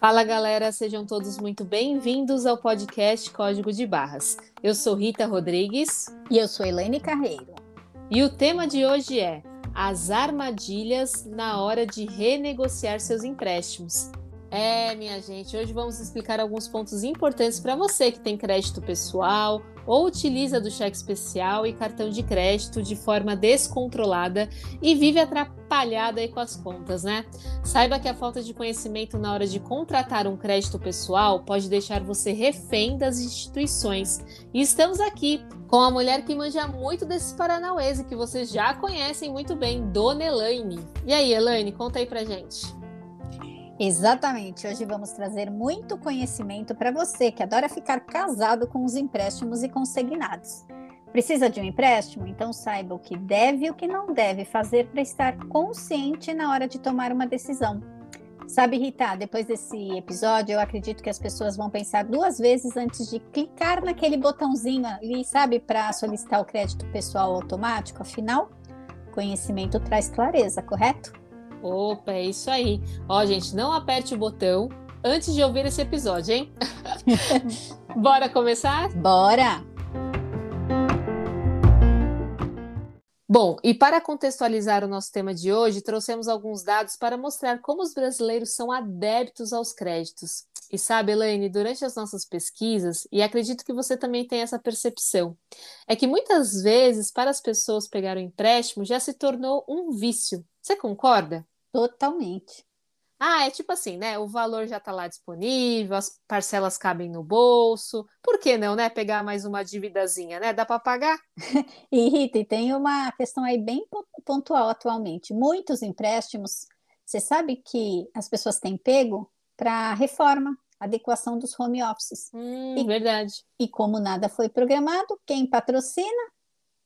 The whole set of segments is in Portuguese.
Fala galera, sejam todos muito bem-vindos ao podcast Código de Barras. Eu sou Rita Rodrigues. E eu sou Elaine Carreiro. E o tema de hoje é as armadilhas na hora de renegociar seus empréstimos. É, minha gente, hoje vamos explicar alguns pontos importantes para você que tem crédito pessoal ou utiliza do cheque especial e cartão de crédito de forma descontrolada e vive atrapalhado aí com as contas, né? Saiba que a falta de conhecimento na hora de contratar um crédito pessoal pode deixar você refém das instituições. E estamos aqui com a mulher que manja muito desses paranauês que vocês já conhecem muito bem, Dona Elaine. E aí, Elaine, conta aí pra gente. Exatamente. Hoje vamos trazer muito conhecimento para você que adora ficar casado com os empréstimos e consignados. Precisa de um empréstimo? Então saiba o que deve e o que não deve fazer para estar consciente na hora de tomar uma decisão. Sabe, Rita, depois desse episódio, eu acredito que as pessoas vão pensar duas vezes antes de clicar naquele botãozinho ali, sabe, para solicitar o crédito pessoal automático. Afinal, conhecimento traz clareza, correto? Opa, é isso aí. Ó, gente, não aperte o botão antes de ouvir esse episódio, hein? Bora começar? Bora! Bom, e para contextualizar o nosso tema de hoje, trouxemos alguns dados para mostrar como os brasileiros são adeptos aos créditos. E sabe, Elaine, durante as nossas pesquisas, e acredito que você também tem essa percepção, é que muitas vezes, para as pessoas pegar o empréstimo, já se tornou um vício. Você concorda? Totalmente. Ah, é tipo assim, né? O valor já está lá disponível, as parcelas cabem no bolso. Por que não, né? Pegar mais uma dívidazinha, né? Dá para pagar? e Rita, e tem uma questão aí bem pontual atualmente. Muitos empréstimos, você sabe que as pessoas têm pego para reforma, adequação dos home offices. Hum, e, verdade. E como nada foi programado, quem patrocina?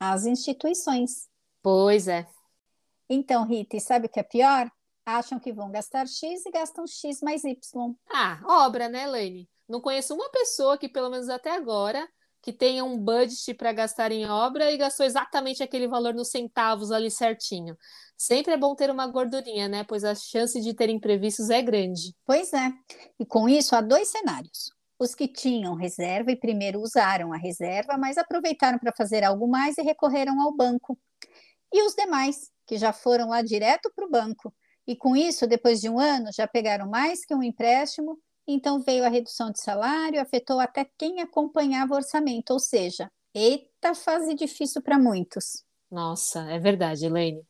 As instituições. Pois é. Então, Rita, e sabe o que é pior? Acham que vão gastar X e gastam X mais Y. Ah, obra, né, Elaine? Não conheço uma pessoa que, pelo menos até agora, que tenha um budget para gastar em obra e gastou exatamente aquele valor nos centavos ali certinho. Sempre é bom ter uma gordurinha, né? Pois a chance de ter imprevistos é grande. Pois é. E com isso há dois cenários. Os que tinham reserva e primeiro usaram a reserva, mas aproveitaram para fazer algo mais e recorreram ao banco. E os demais, que já foram lá direto para o banco. E com isso, depois de um ano, já pegaram mais que um empréstimo, então veio a redução de salário, afetou até quem acompanhava o orçamento, ou seja, eita fase difícil para muitos. Nossa, é verdade, Elaine.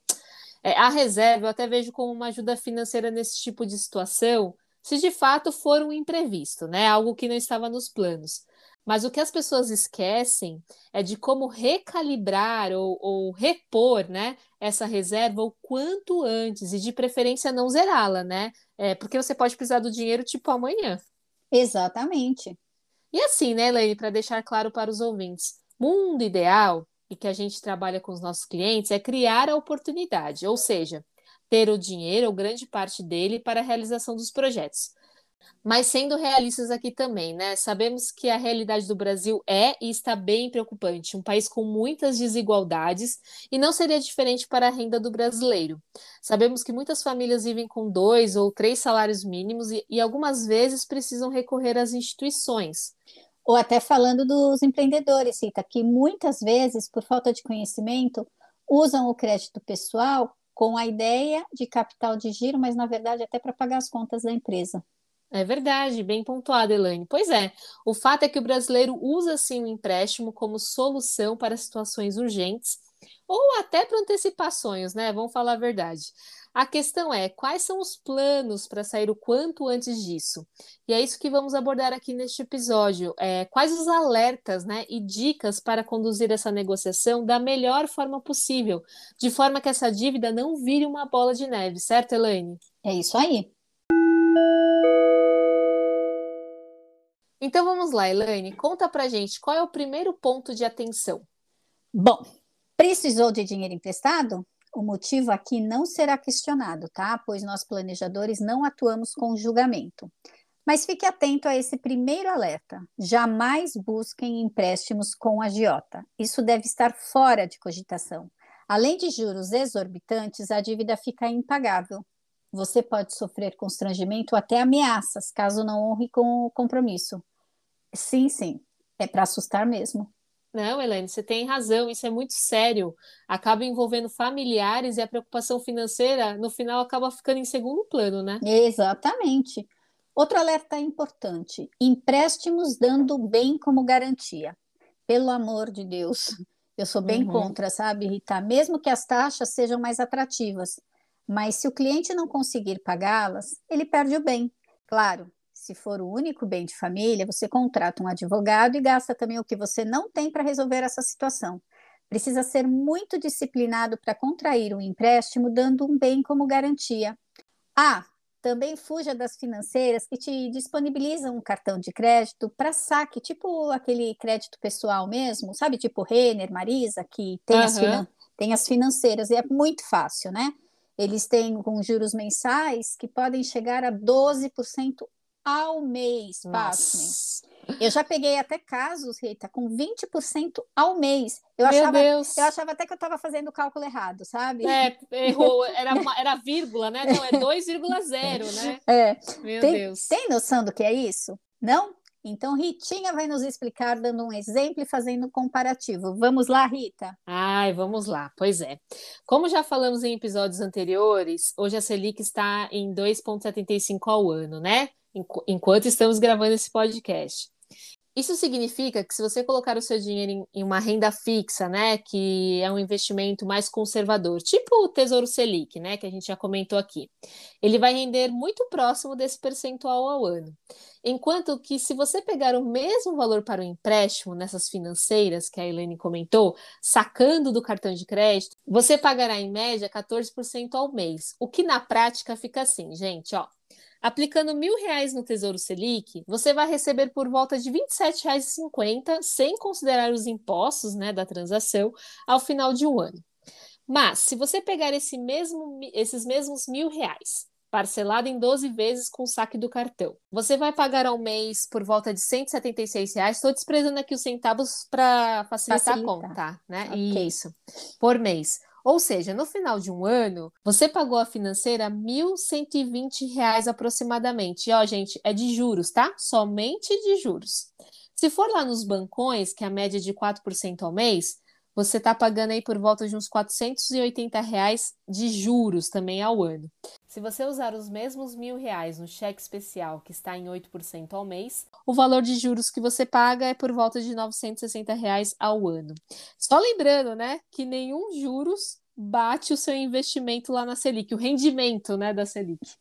É, a reserva eu até vejo como uma ajuda financeira nesse tipo de situação, se de fato for um imprevisto, né? Algo que não estava nos planos. Mas o que as pessoas esquecem é de como recalibrar ou, ou repor né, essa reserva o quanto antes, e de preferência não zerá-la, né? É, porque você pode precisar do dinheiro tipo amanhã. Exatamente. E assim, né, Elaine, para deixar claro para os ouvintes, mundo ideal e que a gente trabalha com os nossos clientes é criar a oportunidade, ou seja, ter o dinheiro ou grande parte dele para a realização dos projetos. Mas sendo realistas aqui também, né? Sabemos que a realidade do Brasil é e está bem preocupante, um país com muitas desigualdades e não seria diferente para a renda do brasileiro. Sabemos que muitas famílias vivem com dois ou três salários mínimos e, e algumas vezes precisam recorrer às instituições. Ou até falando dos empreendedores, Cita, que muitas vezes, por falta de conhecimento, usam o crédito pessoal com a ideia de capital de giro, mas na verdade até para pagar as contas da empresa. É verdade, bem pontuado, Elaine. Pois é, o fato é que o brasileiro usa sim o empréstimo como solução para situações urgentes ou até para antecipações, né? Vamos falar a verdade. A questão é quais são os planos para sair o quanto antes disso? E é isso que vamos abordar aqui neste episódio. É, quais os alertas né, e dicas para conduzir essa negociação da melhor forma possível, de forma que essa dívida não vire uma bola de neve, certo, Elaine? É isso aí. Então vamos lá, Elaine, conta pra gente qual é o primeiro ponto de atenção. Bom, precisou de dinheiro emprestado? O motivo aqui não será questionado, tá? Pois nós planejadores não atuamos com julgamento. Mas fique atento a esse primeiro alerta. Jamais busquem empréstimos com agiota. Isso deve estar fora de cogitação. Além de juros exorbitantes, a dívida fica impagável. Você pode sofrer constrangimento até ameaças, caso não honre com o compromisso. Sim, sim, é para assustar mesmo. Não, Helene, você tem razão, isso é muito sério. Acaba envolvendo familiares e a preocupação financeira, no final, acaba ficando em segundo plano, né? Exatamente. Outro alerta importante: empréstimos dando bem como garantia. Pelo amor de Deus, eu sou bem uhum. contra, sabe, Rita? Mesmo que as taxas sejam mais atrativas. Mas se o cliente não conseguir pagá-las, ele perde o bem. Claro, se for o único bem de família, você contrata um advogado e gasta também o que você não tem para resolver essa situação. Precisa ser muito disciplinado para contrair um empréstimo dando um bem como garantia. Ah, também fuja das financeiras que te disponibilizam um cartão de crédito para saque, tipo aquele crédito pessoal mesmo, sabe? Tipo Renner, Marisa, que tem, uhum. as, finan tem as financeiras, e é muito fácil, né? Eles têm com juros mensais que podem chegar a 12% ao mês, pasmem. Eu já peguei até casos, Rita, com 20% ao mês. Eu Meu achava, Deus. eu achava até que eu estava fazendo o cálculo errado, sabe? É, errou, era, era vírgula, né? Não, é 2,0, né? É. Meu tem, Deus. Tem noção do que é isso? Não? Então, Ritinha vai nos explicar, dando um exemplo e fazendo um comparativo. Vamos lá, Rita? Ai, vamos lá. Pois é. Como já falamos em episódios anteriores, hoje a Selic está em 2,75 ao ano, né? Enquanto estamos gravando esse podcast. Isso significa que se você colocar o seu dinheiro em, uma renda fixa, né, que é um investimento mais conservador, tipo o Tesouro Selic, né, que a gente já comentou aqui, ele vai render muito próximo desse percentual ao ano. Enquanto que se você pegar o mesmo valor para o empréstimo nessas financeiras que a Helene comentou, sacando do cartão de crédito, você pagará em média 14% ao mês, o que na prática fica assim, gente, ó. Aplicando mil reais no Tesouro Selic, você vai receber por volta de R$ 27,50, sem considerar os impostos né, da transação, ao final de um ano. Mas, se você pegar esse mesmo, esses mesmos mil reais, parcelado em 12 vezes com o saque do cartão, você vai pagar ao mês por volta de 176 reais. Estou desprezando aqui os centavos para facilitar Facilita. a conta, né? Okay. Isso, por mês. Ou seja, no final de um ano, você pagou a financeira R$ 1.120 aproximadamente. E, ó, gente, é de juros, tá? Somente de juros. Se for lá nos bancões, que é a média de 4% ao mês, você está pagando aí por volta de uns 480 reais de juros também ao ano. Se você usar os mesmos mil reais no cheque especial, que está em 8% ao mês, o valor de juros que você paga é por volta de 960 reais ao ano. Só lembrando, né, que nenhum juros bate o seu investimento lá na Selic, o rendimento, né, da Selic.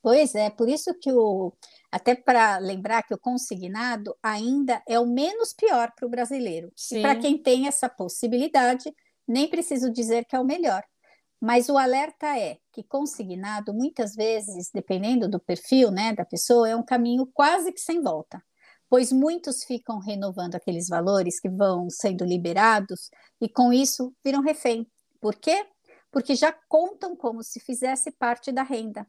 Pois é, por isso que o até para lembrar que o consignado ainda é o menos pior para o brasileiro. Sim. E para quem tem essa possibilidade, nem preciso dizer que é o melhor. Mas o alerta é que consignado, muitas vezes, dependendo do perfil né, da pessoa, é um caminho quase que sem volta, pois muitos ficam renovando aqueles valores que vão sendo liberados e, com isso, viram refém. Por quê? Porque já contam como se fizesse parte da renda.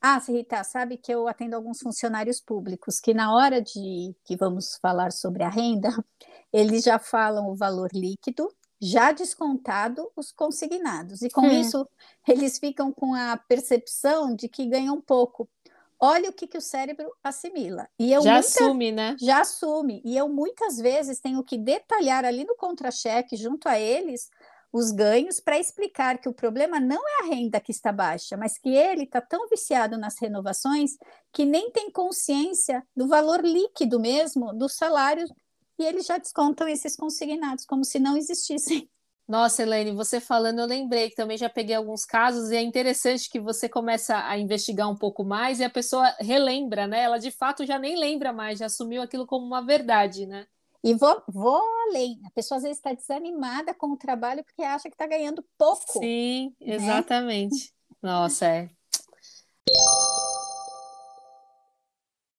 Ah, Rita, sabe que eu atendo alguns funcionários públicos que na hora de que vamos falar sobre a renda, eles já falam o valor líquido, já descontado os consignados. E com hum. isso, eles ficam com a percepção de que ganham pouco. Olha o que, que o cérebro assimila. E eu já muita, assume, né? Já assume. E eu muitas vezes tenho que detalhar ali no contra-cheque, junto a eles, os ganhos para explicar que o problema não é a renda que está baixa, mas que ele está tão viciado nas renovações que nem tem consciência do valor líquido mesmo do salário e eles já descontam esses consignados como se não existissem. Nossa, Helene, você falando, eu lembrei que também já peguei alguns casos e é interessante que você começa a investigar um pouco mais e a pessoa relembra, né? Ela de fato já nem lembra mais, já assumiu aquilo como uma verdade, né? E vou, vou além. A pessoa às vezes está desanimada com o trabalho porque acha que está ganhando pouco. Sim, né? exatamente. Nossa, é.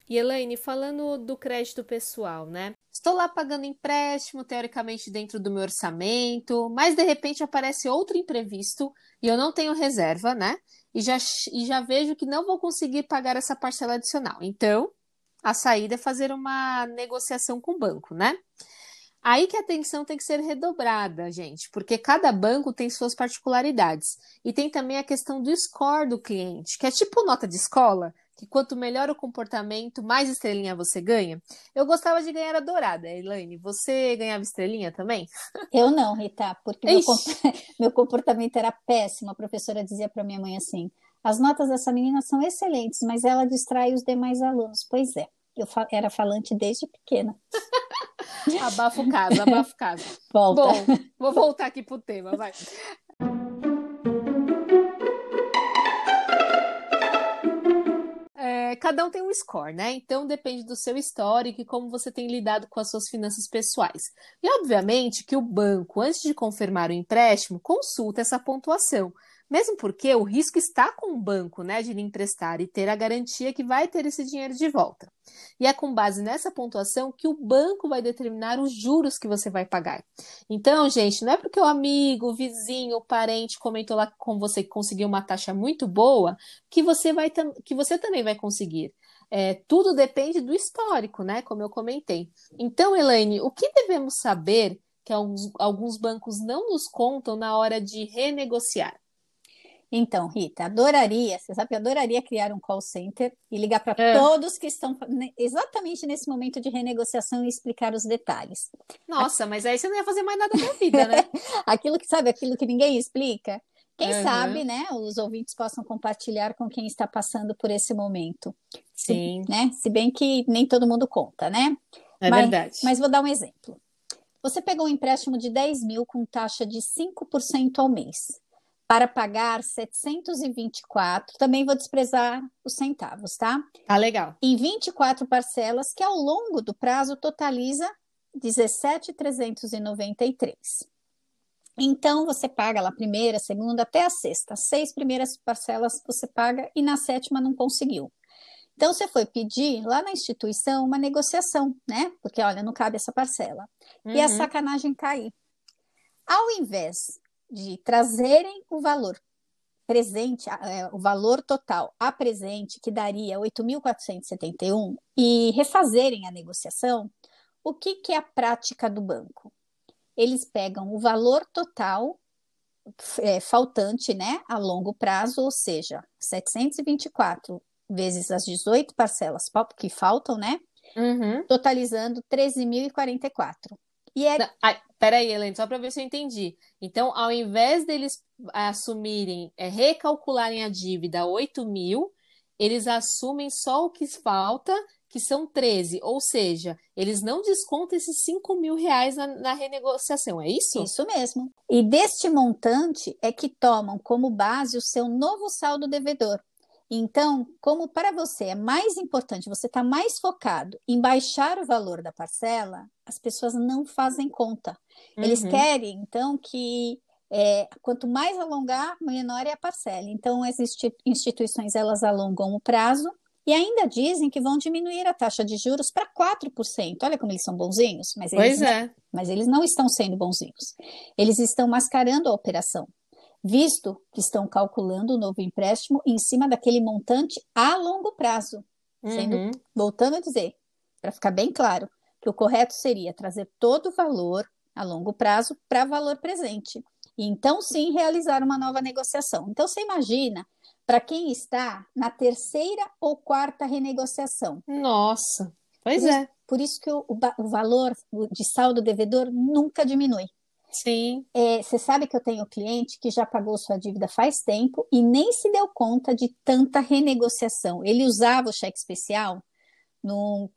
E Elaine, falando do crédito pessoal, né? Estou lá pagando empréstimo, teoricamente dentro do meu orçamento, mas de repente aparece outro imprevisto e eu não tenho reserva, né? E já, e já vejo que não vou conseguir pagar essa parcela adicional. Então, a saída é fazer uma negociação com o banco, né? Aí que a atenção tem que ser redobrada, gente, porque cada banco tem suas particularidades. E tem também a questão do score do cliente, que é tipo nota de escola, que quanto melhor o comportamento, mais estrelinha você ganha. Eu gostava de ganhar a dourada, Elaine. Você ganhava estrelinha também? Eu não, Rita, porque meu, meu, comportamento era péssimo. A professora dizia para minha mãe assim: as notas dessa menina são excelentes, mas ela distrai os demais alunos. Pois é, eu era falante desde pequena. Abafa o caso, abafa o caso. Volta. Bom, vou voltar aqui pro tema, vai. Cada um tem um score, né? Então depende do seu histórico e como você tem lidado com as suas finanças pessoais. E obviamente que o banco, antes de confirmar o empréstimo, consulta essa pontuação mesmo porque o risco está com o banco, né, de lhe emprestar e ter a garantia que vai ter esse dinheiro de volta. E é com base nessa pontuação que o banco vai determinar os juros que você vai pagar. Então, gente, não é porque o amigo, o vizinho, o parente comentou lá com você que conseguiu uma taxa muito boa que você vai que você também vai conseguir. É, tudo depende do histórico, né? Como eu comentei. Então, Elaine, o que devemos saber que alguns, alguns bancos não nos contam na hora de renegociar? Então, Rita, adoraria, você sabe que adoraria criar um call center e ligar para é. todos que estão exatamente nesse momento de renegociação e explicar os detalhes. Nossa, mas aí você não ia fazer mais nada da vida, né? aquilo que sabe, aquilo que ninguém explica. Quem uhum. sabe, né, os ouvintes possam compartilhar com quem está passando por esse momento. Sim. Se, né? Se bem que nem todo mundo conta, né? É mas, verdade. Mas vou dar um exemplo. Você pegou um empréstimo de 10 mil com taxa de 5% ao mês para pagar 724. Também vou desprezar os centavos, tá? Tá legal. Em 24 parcelas, que ao longo do prazo totaliza 17,393. Então, você paga lá a primeira, a segunda, até a sexta. As seis primeiras parcelas você paga e na sétima não conseguiu. Então, você foi pedir lá na instituição uma negociação, né? Porque, olha, não cabe essa parcela. Uhum. E a uhum. sacanagem cair. Ao invés de trazerem o valor presente, é, o valor total a presente, que daria 8.471, e refazerem a negociação, o que, que é a prática do banco? Eles pegam o valor total é, faltante né, a longo prazo, ou seja, 724 vezes as 18 parcelas que faltam, né? Uhum. Totalizando 13.044. E é... Não, ai, peraí, Helene, só para ver se eu entendi. Então, ao invés deles assumirem, é, recalcularem a dívida 8 mil, eles assumem só o que falta, que são 13. Ou seja, eles não descontam esses 5 mil reais na, na renegociação, é isso? Isso mesmo. E deste montante é que tomam como base o seu novo saldo devedor. Então, como para você é mais importante, você está mais focado em baixar o valor da parcela, as pessoas não fazem conta. Eles uhum. querem, então, que é, quanto mais alongar, menor é a parcela. Então, as instituições elas alongam o prazo e ainda dizem que vão diminuir a taxa de juros para 4%. Olha como eles são bonzinhos, mas eles, pois é. mas eles não estão sendo bonzinhos. Eles estão mascarando a operação visto que estão calculando o novo empréstimo em cima daquele montante a longo prazo. Sendo, uhum. voltando a dizer, para ficar bem claro, que o correto seria trazer todo o valor a longo prazo para valor presente. E então sim realizar uma nova negociação. Então você imagina para quem está na terceira ou quarta renegociação. Nossa, pois por é. Isso, por isso que o, o, o valor de saldo devedor nunca diminui. Sim. É, você sabe que eu tenho cliente que já pagou sua dívida faz tempo e nem se deu conta de tanta renegociação. Ele usava o cheque especial no,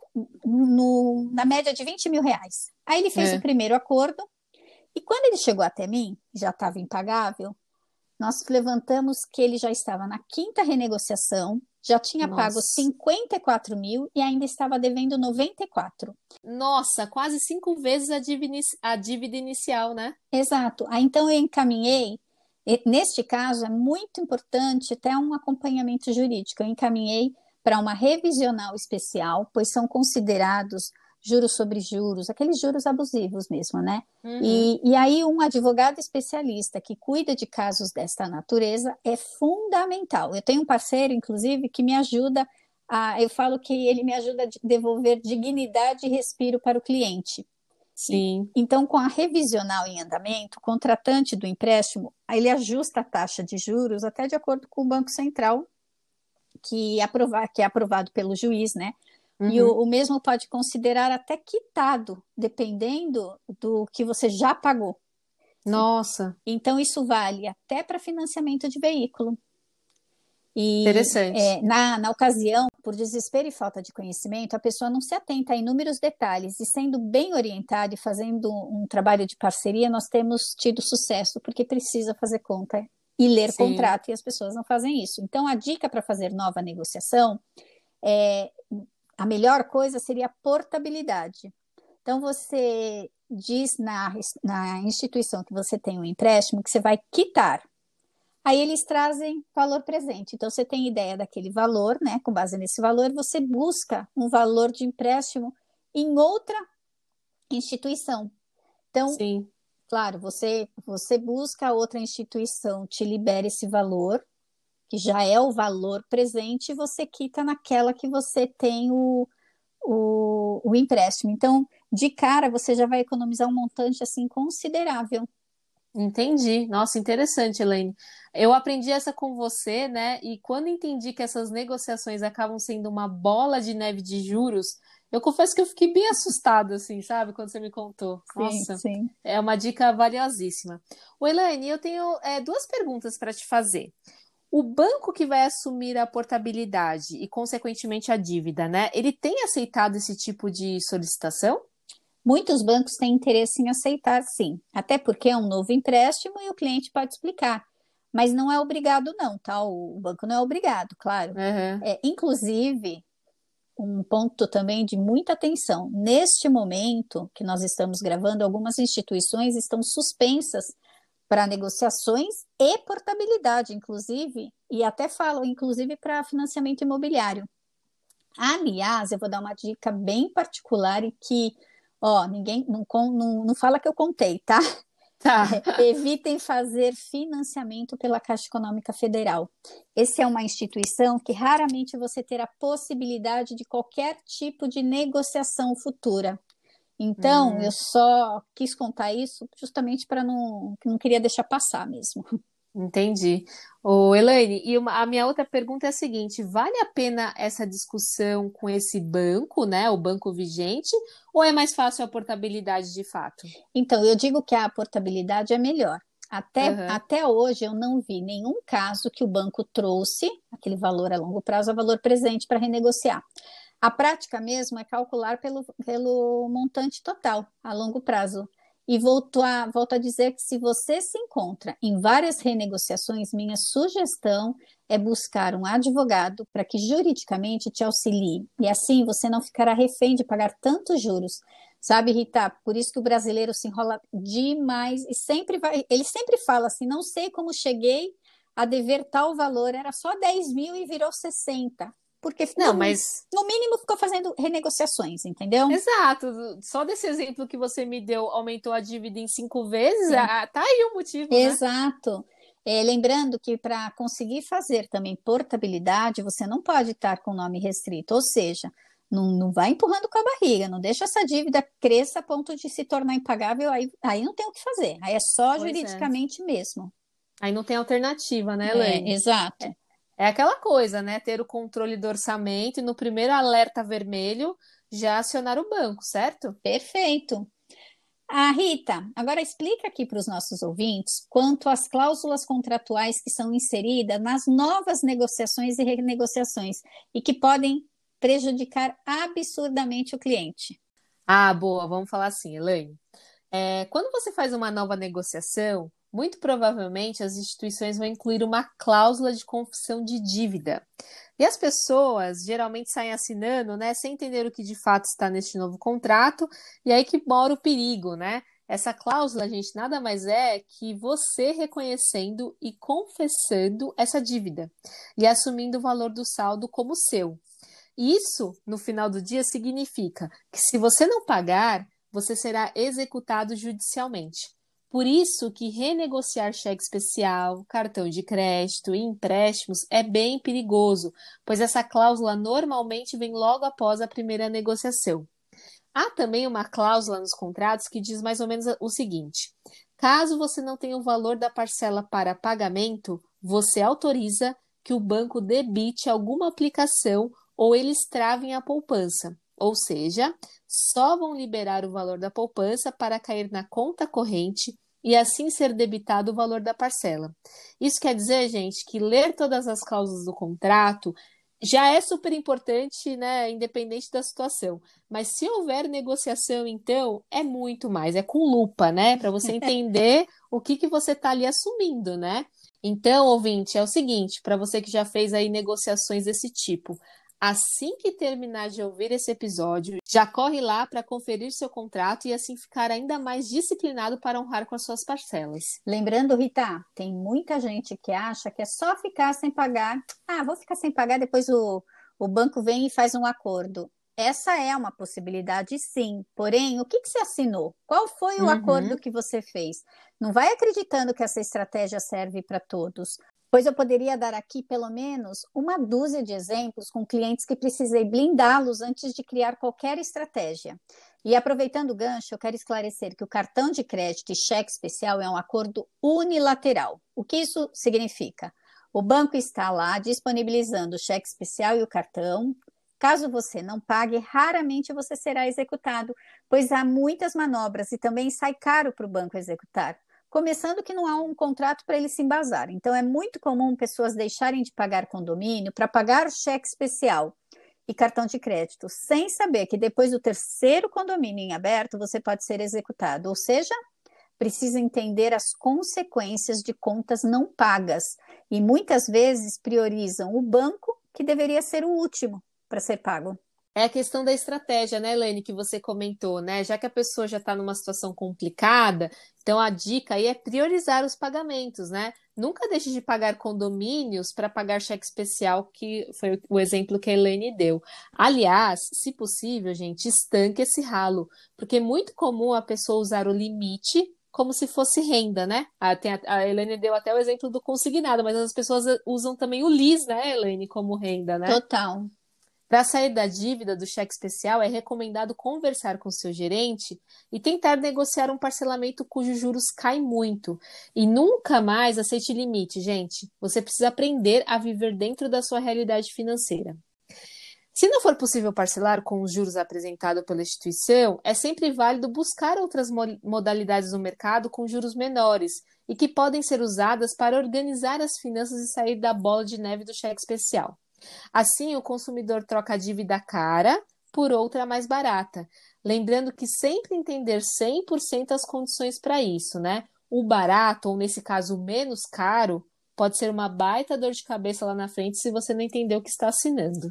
no, na média de 20 mil reais. Aí ele fez é. o primeiro acordo e quando ele chegou até mim, já estava impagável, nós levantamos que ele já estava na quinta renegociação, já tinha Nossa. pago 54 mil e ainda estava devendo 94. Nossa, quase cinco vezes a dívida, a dívida inicial, né? Exato. Aí, então eu encaminhei. Neste caso, é muito importante até um acompanhamento jurídico. Eu encaminhei para uma revisional especial, pois são considerados juros sobre juros, aqueles juros abusivos mesmo, né? Uhum. E, e aí, um advogado especialista que cuida de casos desta natureza é fundamental. Eu tenho um parceiro, inclusive, que me ajuda a. Eu falo que ele me ajuda a devolver dignidade e respiro para o cliente. Sim. Então, com a revisional em andamento, o contratante do empréstimo, ele ajusta a taxa de juros até de acordo com o Banco Central, que, aprovar, que é aprovado pelo juiz, né? Uhum. E o, o, mesmo pode considerar até quitado, dependendo do que você já pagou. Nossa! Então, isso vale até para financiamento de veículo. E, Interessante. É, na, na ocasião, por desespero e falta de conhecimento, a pessoa não se atenta a inúmeros detalhes e, sendo bem orientada e fazendo um trabalho de parceria, nós temos tido sucesso, porque precisa fazer conta e ler Sim. contrato, e as pessoas não fazem isso. Então, a dica para fazer nova negociação é a melhor coisa seria a portabilidade. Então, você diz na, na instituição que você tem um empréstimo que você vai quitar. Aí eles trazem valor presente. Então, você tem ideia daquele valor, né? Com base nesse valor, você busca um valor de empréstimo em outra instituição. Então, Sim. claro, você, você busca outra instituição, te libera esse valor, que já é o valor presente, você quita naquela que você tem o, o, o empréstimo. Então, de cara, você já vai economizar um montante assim considerável. Entendi. Nossa, interessante, Elaine. Eu aprendi essa com você, né? E quando entendi que essas negociações acabam sendo uma bola de neve de juros, eu confesso que eu fiquei bem assustada, assim, sabe? Quando você me contou. Nossa, sim, sim. é uma dica valiosíssima. O Elaine, eu tenho é, duas perguntas para te fazer. O banco que vai assumir a portabilidade e, consequentemente, a dívida, né? Ele tem aceitado esse tipo de solicitação? Muitos bancos têm interesse em aceitar, sim, até porque é um novo empréstimo e o cliente pode explicar. Mas não é obrigado, não, tá? O banco não é obrigado, claro. Uhum. É, inclusive, um ponto também de muita atenção: neste momento que nós estamos gravando, algumas instituições estão suspensas para negociações e portabilidade, inclusive, e até falam, inclusive, para financiamento imobiliário. Aliás, eu vou dar uma dica bem particular e que, ó, ninguém não, não, não fala que eu contei, tá? Tá. Evitem fazer financiamento pela Caixa Econômica Federal. Essa é uma instituição que raramente você terá possibilidade de qualquer tipo de negociação futura. Então, hum. eu só quis contar isso justamente para não, não queria deixar passar mesmo. Entendi. Ô, Elaine, e uma, a minha outra pergunta é a seguinte: vale a pena essa discussão com esse banco, né? O banco vigente, ou é mais fácil a portabilidade de fato? Então, eu digo que a portabilidade é melhor. Até, uhum. até hoje eu não vi nenhum caso que o banco trouxe aquele valor a longo prazo a valor presente para renegociar. A prática mesmo é calcular pelo, pelo montante total a longo prazo. E volto a, volto a dizer que se você se encontra em várias renegociações, minha sugestão é buscar um advogado para que juridicamente te auxilie. E assim você não ficará refém de pagar tantos juros. Sabe, Rita? Por isso que o brasileiro se enrola demais e sempre vai. Ele sempre fala assim: não sei como cheguei a dever tal valor, era só 10 mil e virou 60 porque não, no, mas no mínimo ficou fazendo renegociações, entendeu? Exato. Só desse exemplo que você me deu, aumentou a dívida em cinco vezes, ah, tá aí o motivo. Né? Exato. Né? É, lembrando que para conseguir fazer também portabilidade, você não pode estar com o nome restrito, ou seja, não, não vai empurrando com a barriga, não deixa essa dívida cresça a ponto de se tornar impagável, aí, aí não tem o que fazer, aí é só pois é. juridicamente é. mesmo. Aí não tem alternativa, né, Elaine? É, exato. É. Aquela coisa, né? Ter o controle do orçamento e no primeiro alerta vermelho já acionar o banco, certo? Perfeito. Ah, Rita, agora explica aqui para os nossos ouvintes quanto às cláusulas contratuais que são inseridas nas novas negociações e renegociações e que podem prejudicar absurdamente o cliente. Ah, boa, vamos falar assim, Elaine. É, quando você faz uma nova negociação, muito provavelmente as instituições vão incluir uma cláusula de confissão de dívida. E as pessoas geralmente saem assinando, né, sem entender o que de fato está neste novo contrato, e aí que mora o perigo, né? Essa cláusula, gente, nada mais é que você reconhecendo e confessando essa dívida e assumindo o valor do saldo como seu. Isso, no final do dia, significa que se você não pagar, você será executado judicialmente. Por isso que renegociar cheque especial, cartão de crédito e empréstimos é bem perigoso, pois essa cláusula normalmente vem logo após a primeira negociação. Há também uma cláusula nos contratos que diz mais ou menos o seguinte: caso você não tenha o valor da parcela para pagamento, você autoriza que o banco debite alguma aplicação ou eles travem a poupança. Ou seja, só vão liberar o valor da poupança para cair na conta corrente e assim ser debitado o valor da parcela. Isso quer dizer, gente, que ler todas as cláusulas do contrato já é super importante, né, independente da situação. Mas se houver negociação, então, é muito mais, é com lupa, né, para você entender o que, que você está ali assumindo, né? Então, ouvinte, é o seguinte, para você que já fez aí negociações desse tipo, Assim que terminar de ouvir esse episódio, já corre lá para conferir seu contrato e assim ficar ainda mais disciplinado para honrar com as suas parcelas. Lembrando, Rita, tem muita gente que acha que é só ficar sem pagar. Ah, vou ficar sem pagar, depois o, o banco vem e faz um acordo. Essa é uma possibilidade, sim. Porém, o que, que você assinou? Qual foi o uhum. acordo que você fez? Não vai acreditando que essa estratégia serve para todos pois eu poderia dar aqui pelo menos uma dúzia de exemplos com clientes que precisei blindá-los antes de criar qualquer estratégia. E aproveitando o gancho, eu quero esclarecer que o cartão de crédito e cheque especial é um acordo unilateral. O que isso significa? O banco está lá disponibilizando o cheque especial e o cartão. Caso você não pague, raramente você será executado, pois há muitas manobras e também sai caro para o banco executar. Começando que não há um contrato para ele se embasar. Então, é muito comum pessoas deixarem de pagar condomínio para pagar o cheque especial e cartão de crédito, sem saber que depois do terceiro condomínio em aberto, você pode ser executado. Ou seja, precisa entender as consequências de contas não pagas. E muitas vezes priorizam o banco, que deveria ser o último para ser pago. É a questão da estratégia, né, Elaine, que você comentou, né? Já que a pessoa já está numa situação complicada, então a dica aí é priorizar os pagamentos, né? Nunca deixe de pagar condomínios para pagar cheque especial, que foi o exemplo que a Elaine deu. Aliás, se possível, gente, estanque esse ralo, porque é muito comum a pessoa usar o limite como se fosse renda, né? A, a, a Elaine deu até o exemplo do consignado, mas as pessoas usam também o LIS, né, Elaine, como renda, né? Total. Para sair da dívida do cheque especial, é recomendado conversar com seu gerente e tentar negociar um parcelamento cujos juros caem muito. E nunca mais aceite limite, gente. Você precisa aprender a viver dentro da sua realidade financeira. Se não for possível parcelar com os juros apresentados pela instituição, é sempre válido buscar outras modalidades no mercado com juros menores e que podem ser usadas para organizar as finanças e sair da bola de neve do cheque especial. Assim, o consumidor troca a dívida cara por outra mais barata. Lembrando que sempre entender 100% as condições para isso, né? O barato, ou nesse caso, o menos caro, pode ser uma baita dor de cabeça lá na frente se você não entender o que está assinando.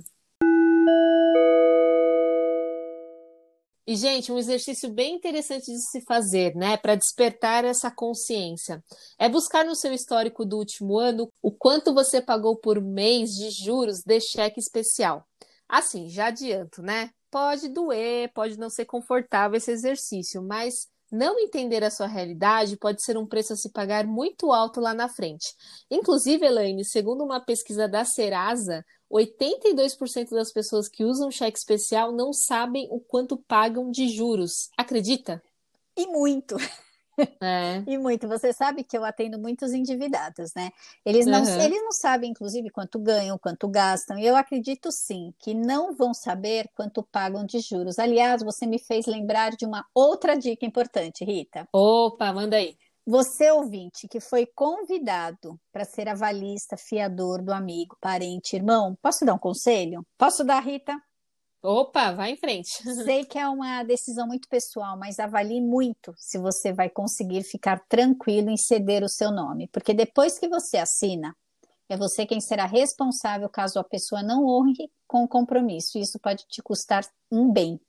E, gente, um exercício bem interessante de se fazer, né, para despertar essa consciência, é buscar no seu histórico do último ano o quanto você pagou por mês de juros de cheque especial. Assim, já adianto, né? Pode doer, pode não ser confortável esse exercício, mas não entender a sua realidade pode ser um preço a se pagar muito alto lá na frente. Inclusive, Elaine, segundo uma pesquisa da Serasa, 82% das pessoas que usam cheque especial não sabem o quanto pagam de juros. Acredita? E muito. É. E muito. Você sabe que eu atendo muitos endividados, né? Eles não, uhum. eles não sabem, inclusive, quanto ganham, quanto gastam. E eu acredito sim que não vão saber quanto pagam de juros. Aliás, você me fez lembrar de uma outra dica importante, Rita. Opa, manda aí. Você, ouvinte, que foi convidado para ser avalista, fiador do amigo, parente, irmão, posso dar um conselho? Posso dar, Rita? Opa, vai em frente. Sei que é uma decisão muito pessoal, mas avalie muito se você vai conseguir ficar tranquilo em ceder o seu nome, porque depois que você assina, é você quem será responsável caso a pessoa não honre com o compromisso. Isso pode te custar um bem.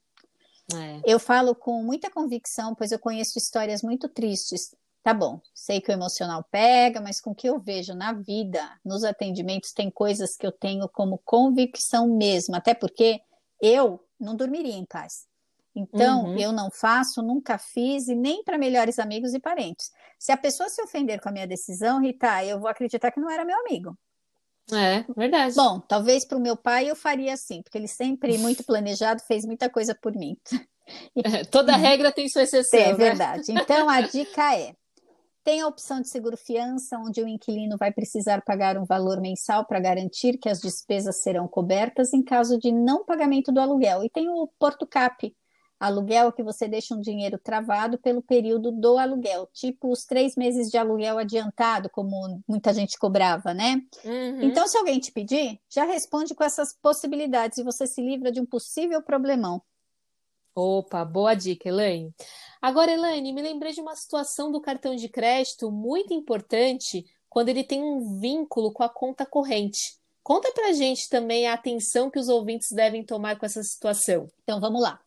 É. Eu falo com muita convicção, pois eu conheço histórias muito tristes Tá bom, sei que o emocional pega, mas com o que eu vejo na vida, nos atendimentos, tem coisas que eu tenho como convicção mesmo, até porque eu não dormiria em paz. Então, uhum. eu não faço, nunca fiz, e nem para melhores amigos e parentes. Se a pessoa se ofender com a minha decisão, Rita, eu vou acreditar que não era meu amigo. É, verdade. Bom, talvez para o meu pai eu faria assim, porque ele sempre, muito planejado, fez muita coisa por mim. Toda regra tem sua exceção. É né? verdade. Então, a dica é: tem a opção de seguro-fiança, onde o inquilino vai precisar pagar um valor mensal para garantir que as despesas serão cobertas em caso de não pagamento do aluguel. E tem o Porto Cap, aluguel que você deixa um dinheiro travado pelo período do aluguel, tipo os três meses de aluguel adiantado, como muita gente cobrava, né? Uhum. Então, se alguém te pedir, já responde com essas possibilidades e você se livra de um possível problemão. Opa, boa dica, Elaine. Agora, Elaine, me lembrei de uma situação do cartão de crédito muito importante quando ele tem um vínculo com a conta corrente. Conta pra gente também a atenção que os ouvintes devem tomar com essa situação. Então, vamos lá.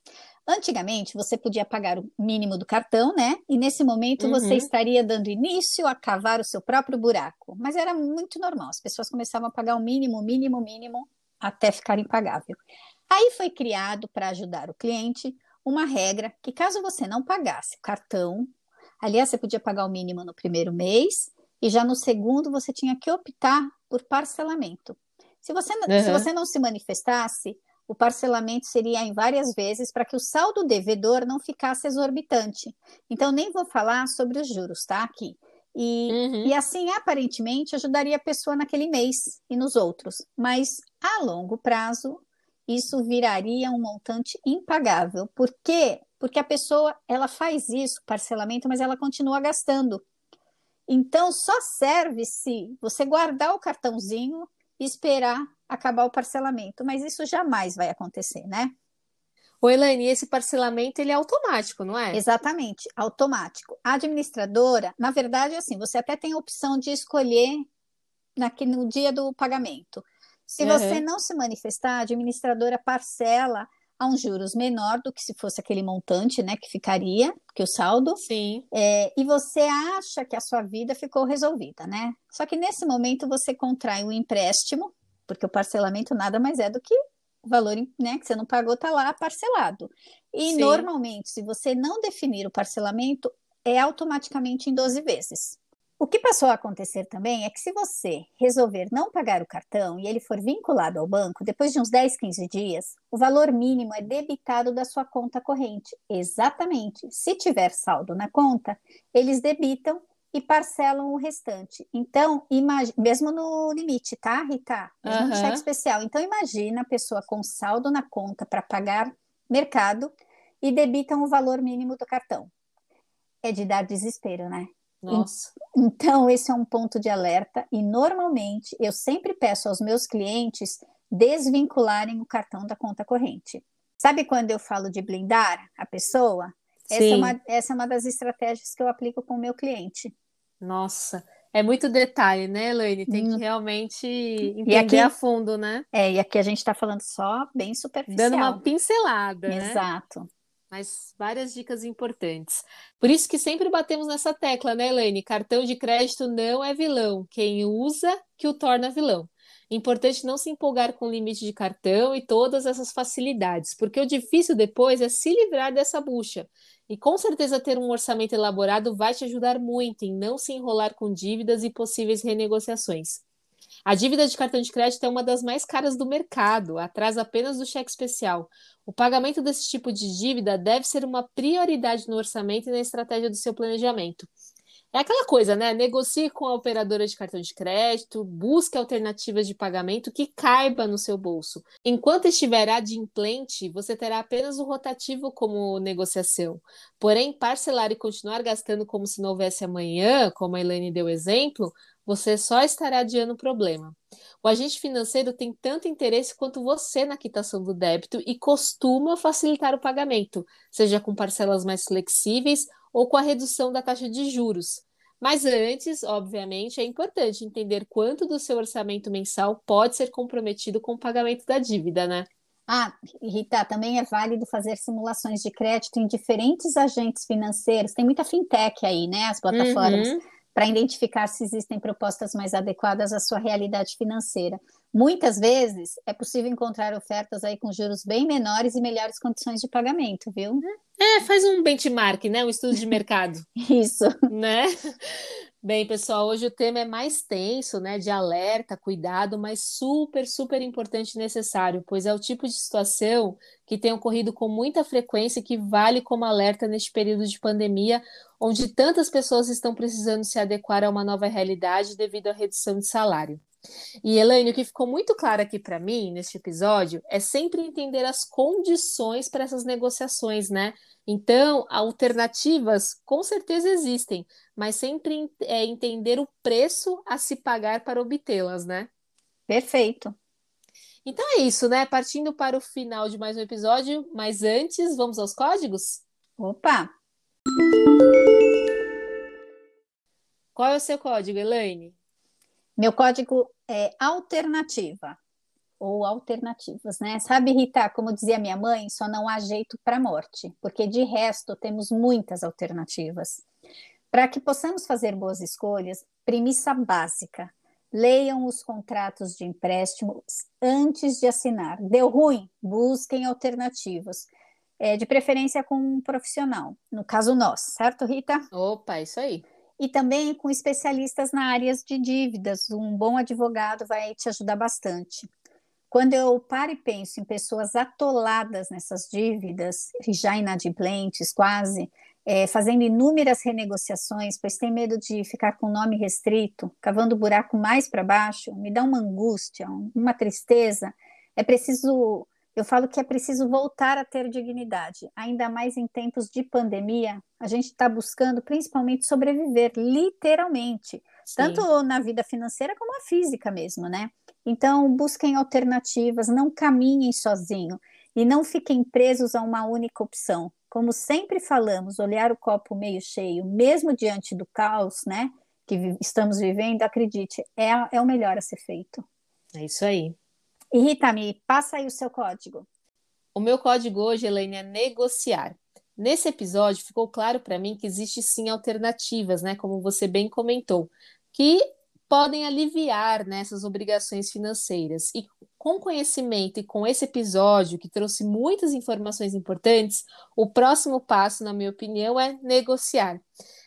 Antigamente, você podia pagar o mínimo do cartão, né? E nesse momento Uhum. você estaria dando início a cavar o seu próprio buraco. Mas era muito normal, as pessoas começavam a pagar o mínimo, mínimo, mínimo, até ficar impagável. Aí foi criado, para ajudar o cliente, uma regra que, caso você não pagasse o cartão, aliás, você podia pagar o mínimo no primeiro mês, e já no segundo você tinha que optar por parcelamento. Se você, não- se Uhum. você não se manifestasse, o parcelamento seria em várias vezes para que o saldo devedor não ficasse exorbitante. Então, nem vou falar sobre os juros, tá? Aqui. E, Uhum. e assim, aparentemente, ajudaria a pessoa naquele mês e nos outros. Mas, a longo prazo, isso viraria um montante impagável. Por quê? Porque a pessoa, ela faz isso, parcelamento, mas ela continua gastando. Então, só serve se você guardar o cartãozinho e esperar acabar o parcelamento. Mas isso jamais vai acontecer, né? Ô, Elaine, esse parcelamento ele é automático, não é? Exatamente, automático. A administradora, na verdade, assim, você até tem a opção de escolher naque- no dia do pagamento. Se Uhum. você não se manifestar, a administradora parcela a um juros menor do que se fosse aquele montante, né, que ficaria, que o saldo, Sim. é, e você acha que a sua vida ficou resolvida, né? Só que nesse momento você contrai um empréstimo, porque o parcelamento nada mais é do que o valor né, que você não pagou está lá parcelado. E Sim. normalmente, se você não definir o parcelamento, é automaticamente em 12 vezes. O que passou a acontecer também é que se você resolver não pagar o cartão e ele for vinculado ao banco, depois de uns 10, 15 dias, o valor mínimo é debitado da sua conta corrente. Exatamente. Se tiver saldo na conta, eles debitam e parcelam o restante. Então, mesmo no limite, tá, Rita? Mesmo no Aham. cheque especial. Então, imagina a pessoa com saldo na conta para pagar mercado e debitam o valor mínimo do cartão. É de dar desespero, né? Nossa. Então, esse é um ponto de alerta, e normalmente eu sempre peço aos meus clientes desvincularem o cartão da conta corrente. Sabe quando eu falo de blindar a pessoa? Essa é, Sim. uma, essa é uma das estratégias que eu aplico com o meu cliente. Nossa. É muito detalhe, né, Elaine? Tem que Hum. realmente entender aqui- a fundo, né? É, e aqui a gente está falando só bem superficial. Dando uma pincelada, né? Exato. Mas várias dicas importantes. Por isso que sempre batemos nessa tecla, né, Elaine? Cartão de crédito não é vilão. Quem usa que o torna vilão. Importante não se empolgar com o limite de cartão e todas essas facilidades, porque o difícil depois é se livrar dessa bucha. E com certeza ter um orçamento elaborado vai te ajudar muito em não se enrolar com dívidas e possíveis renegociações. A dívida de cartão de crédito é uma das mais caras do mercado, atrás apenas do cheque especial. O pagamento desse tipo de dívida deve ser uma prioridade no orçamento e na estratégia do seu planejamento. É aquela coisa, né? Negocie com a operadora de cartão de crédito, busque alternativas de pagamento que caiba no seu bolso. Enquanto estiver adimplente, você terá apenas o rotativo como negociação. Porém, parcelar e continuar gastando como se não houvesse amanhã, como a Elaine deu exemplo, você só estará adiando o problema. O agente financeiro tem tanto interesse quanto você na quitação do débito e costuma facilitar o pagamento, seja com parcelas mais flexíveis ou com a redução da taxa de juros. Mas antes, obviamente, é importante entender quanto do seu orçamento mensal pode ser comprometido com o pagamento da dívida, né? Ah, Rita, também é válido fazer simulações de crédito em diferentes agentes financeiros. Tem muita fintech aí, né? As plataformas. Uhum. Para identificar se existem propostas mais adequadas à sua realidade financeira. Muitas vezes é possível encontrar ofertas aí com juros bem menores e melhores condições de pagamento, viu? É, faz um benchmark, né? Um estudo de mercado, Isso. né? Bem, pessoal, hoje o tema é mais tenso, né? De alerta, cuidado, mas super, super importante e necessário, pois é o tipo de situação que tem ocorrido com muita frequência e que vale como alerta neste período de pandemia, onde tantas pessoas estão precisando se adequar a uma nova realidade devido à redução de salário. E Elaine, o que ficou muito claro aqui para mim neste episódio é sempre entender as condições para essas negociações, né? Então, alternativas com certeza existem, mas sempre é entender o preço a se pagar para obtê-las, né? Perfeito. Então é isso, né? Partindo para o final de mais um episódio, mas antes, vamos aos códigos? Opa! Qual é o seu código, Elaine? Meu código é alternativa ou alternativas, né? Sabe, Rita, como dizia minha mãe, só não há jeito para a morte, porque de resto temos muitas alternativas. Para que possamos fazer boas escolhas, premissa básica: leiam os contratos de empréstimos antes de assinar. Deu ruim? Busquem alternativas. É, de preferência com um profissional, no caso nós, certo, Rita? Opa, isso aí e também com especialistas na área de dívidas. Um bom advogado vai te ajudar bastante. Quando eu paro e penso em pessoas atoladas nessas dívidas, já inadimplentes quase, é, fazendo inúmeras renegociações, pois tem medo de ficar com o nome restrito, cavando buraco mais para baixo, me dá uma angústia, uma tristeza. É preciso eu falo que é preciso voltar a ter dignidade, ainda mais em tempos de pandemia. A gente está buscando principalmente sobreviver, literalmente, Sim. tanto na vida financeira como a física mesmo, né? Então, busquem alternativas, não caminhem sozinho e não fiquem presos a uma única opção. Como sempre falamos, olhar o copo meio cheio, mesmo diante do caos, né? Que estamos vivendo, acredite, é, é o melhor a ser feito. É isso aí. E Rita, me passa aí o seu código. O meu código hoje, Elaine, é negociar. Nesse episódio ficou claro para mim que existe sim alternativas, né? Como você bem comentou, que podem aliviar nessas né, obrigações financeiras. E com conhecimento e com esse episódio que trouxe muitas informações importantes, o próximo passo, na minha opinião, é negociar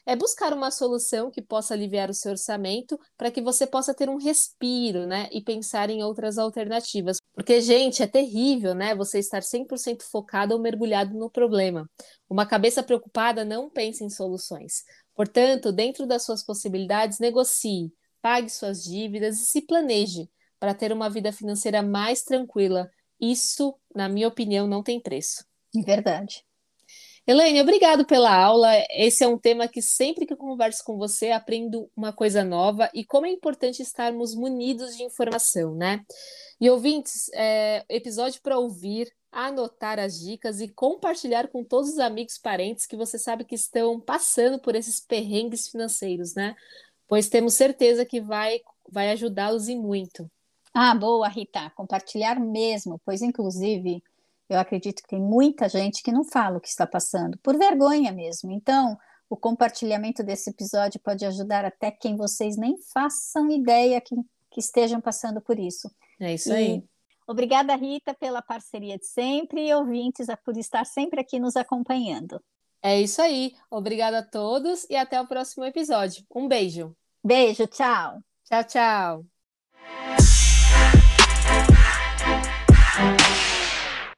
é buscar uma solução que possa aliviar o seu orçamento para que você possa ter um respiro, né? E pensar em outras alternativas. Porque, gente, é terrível, né? Você estar 100% focado ou mergulhado no problema. Uma cabeça preocupada não pensa em soluções. Portanto, dentro das suas possibilidades, negocie, pague suas dívidas e se planeje para ter uma vida financeira mais tranquila. Isso, na minha opinião, não tem preço. Verdade. Elaine, obrigado pela aula. Esse é um tema que sempre que eu converso com você, aprendo uma coisa nova e como é importante estarmos munidos de informação, né? E ouvintes, é, episódio para ouvir, anotar as dicas e compartilhar com todos os amigos, parentes que você sabe que estão passando por esses perrengues financeiros, né? Pois temos certeza que vai, vai ajudá-los e muito. Ah, boa, Rita. Compartilhar mesmo, pois inclusive eu acredito que tem muita gente que não fala o que está passando, por vergonha mesmo. Então, o compartilhamento desse episódio pode ajudar até quem vocês nem façam ideia que, que estejam passando por isso. É isso e, aí. Obrigada, Rita, pela parceria de sempre e ouvintes por estar sempre aqui nos acompanhando. É isso aí. Obrigada a todos e até o próximo episódio. Um beijo. Beijo, tchau. Tchau, tchau.